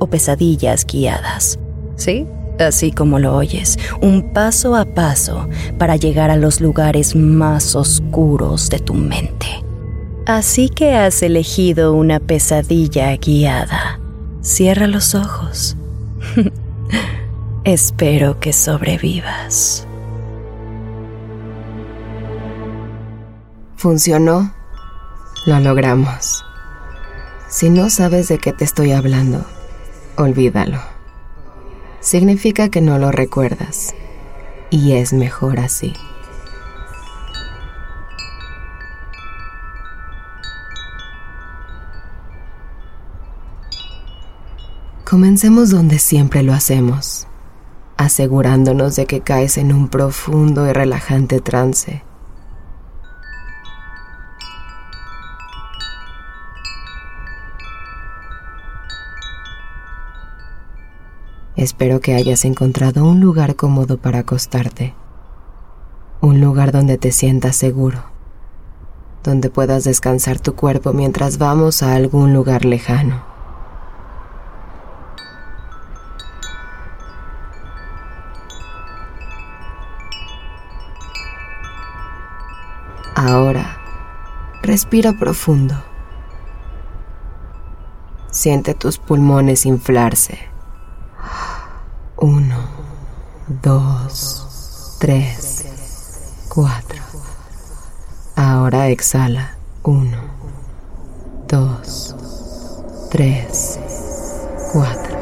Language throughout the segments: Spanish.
o pesadillas guiadas. ¿Sí? Así como lo oyes, un paso a paso para llegar a los lugares más oscuros de tu mente. Así que has elegido una pesadilla guiada. Cierra los ojos. Espero que sobrevivas. ¿Funcionó? Lo logramos. Si no sabes de qué te estoy hablando, olvídalo. Significa que no lo recuerdas. Y es mejor así. Comencemos donde siempre lo hacemos, asegurándonos de que caes en un profundo y relajante trance Espero que hayas encontrado un lugar cómodo para acostarte. Un lugar donde te sientas seguro. Donde puedas descansar tu cuerpo mientras vamos a algún lugar lejano. Ahora, respira profundo. Siente tus pulmones inflarse. Uno, dos, tres, cuatro. Ahora exhala. Uno, dos, tres, cuatro.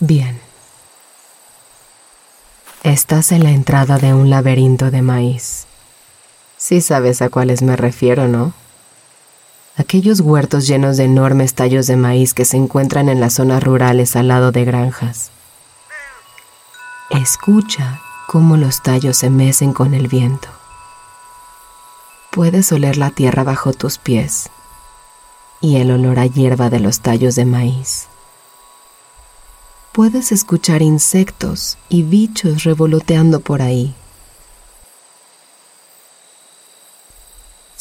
Bien. Estás en la entrada de un laberinto de maíz. Sí sabes a cuáles me refiero, ¿no? Aquellos huertos llenos de enormes tallos de maíz que se encuentran en las zonas rurales al lado de granjas. Escucha cómo los tallos se mecen con el viento. Puedes oler la tierra bajo tus pies y el olor a hierba de los tallos de maíz. Puedes escuchar insectos y bichos revoloteando por ahí.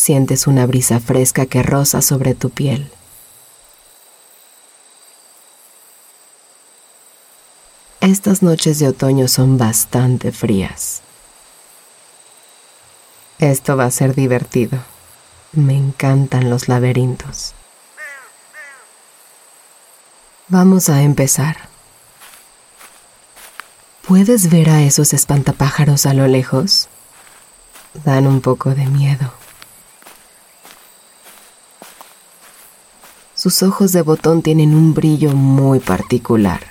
Sientes una brisa fresca que roza sobre tu piel. Estas noches de otoño son bastante frías. Esto va a ser divertido. Me encantan los laberintos. Vamos a empezar. ¿Puedes ver a esos espantapájaros a lo lejos? Dan un poco de miedo. Sus ojos de botón tienen un brillo muy particular.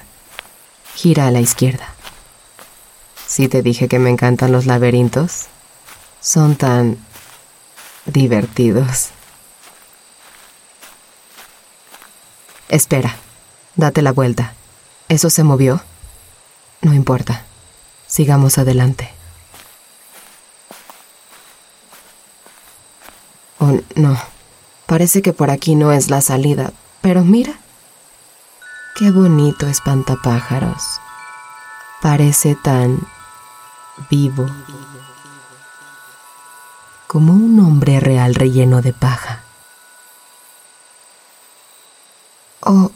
Gira a la izquierda. Si te dije que me encantan los laberintos, son tan divertidos. Espera, date la vuelta. ¿Eso se movió? No importa. Sigamos adelante. Oh, no. Parece que por aquí no es la salida, pero mira. Qué bonito espantapájaros. Parece tan vivo. Como un hombre real relleno de paja. Oh,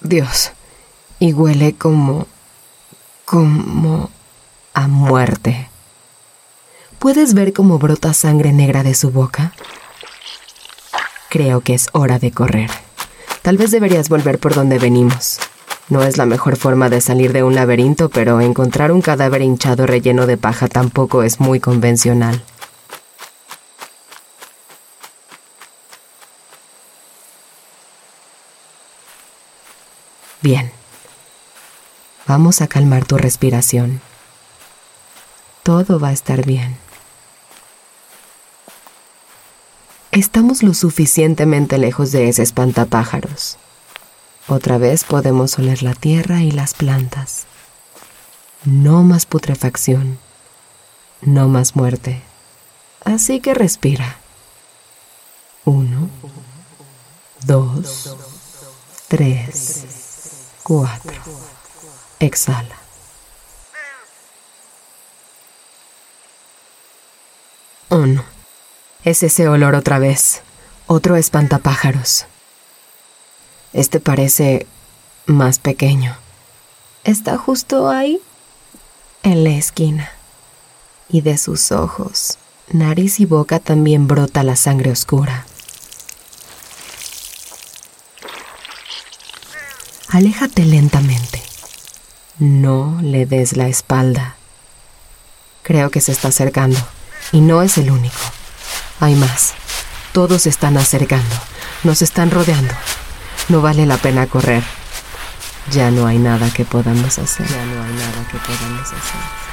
Dios. Y huele como... como... a muerte. ¿Puedes ver cómo brota sangre negra de su boca? Creo que es hora de correr. Tal vez deberías volver por donde venimos. No es la mejor forma de salir de un laberinto, pero encontrar un cadáver hinchado relleno de paja tampoco es muy convencional. Bien. Vamos a calmar tu respiración. Todo va a estar bien. Estamos lo suficientemente lejos de ese espantapájaros. Otra vez podemos oler la tierra y las plantas. No más putrefacción. No más muerte. Así que respira. Uno, dos, tres, cuatro. Exhala. Oh no. Es ese olor otra vez. Otro espantapájaros. Este parece más pequeño. Está justo ahí, en la esquina. Y de sus ojos, nariz y boca también brota la sangre oscura. Aléjate lentamente. No le des la espalda. Creo que se está acercando. Y no es el único. Hay más. Todos están acercando. Nos están rodeando. No vale la pena correr. Ya no hay nada que podamos hacer. Ya no hay nada que podamos hacer.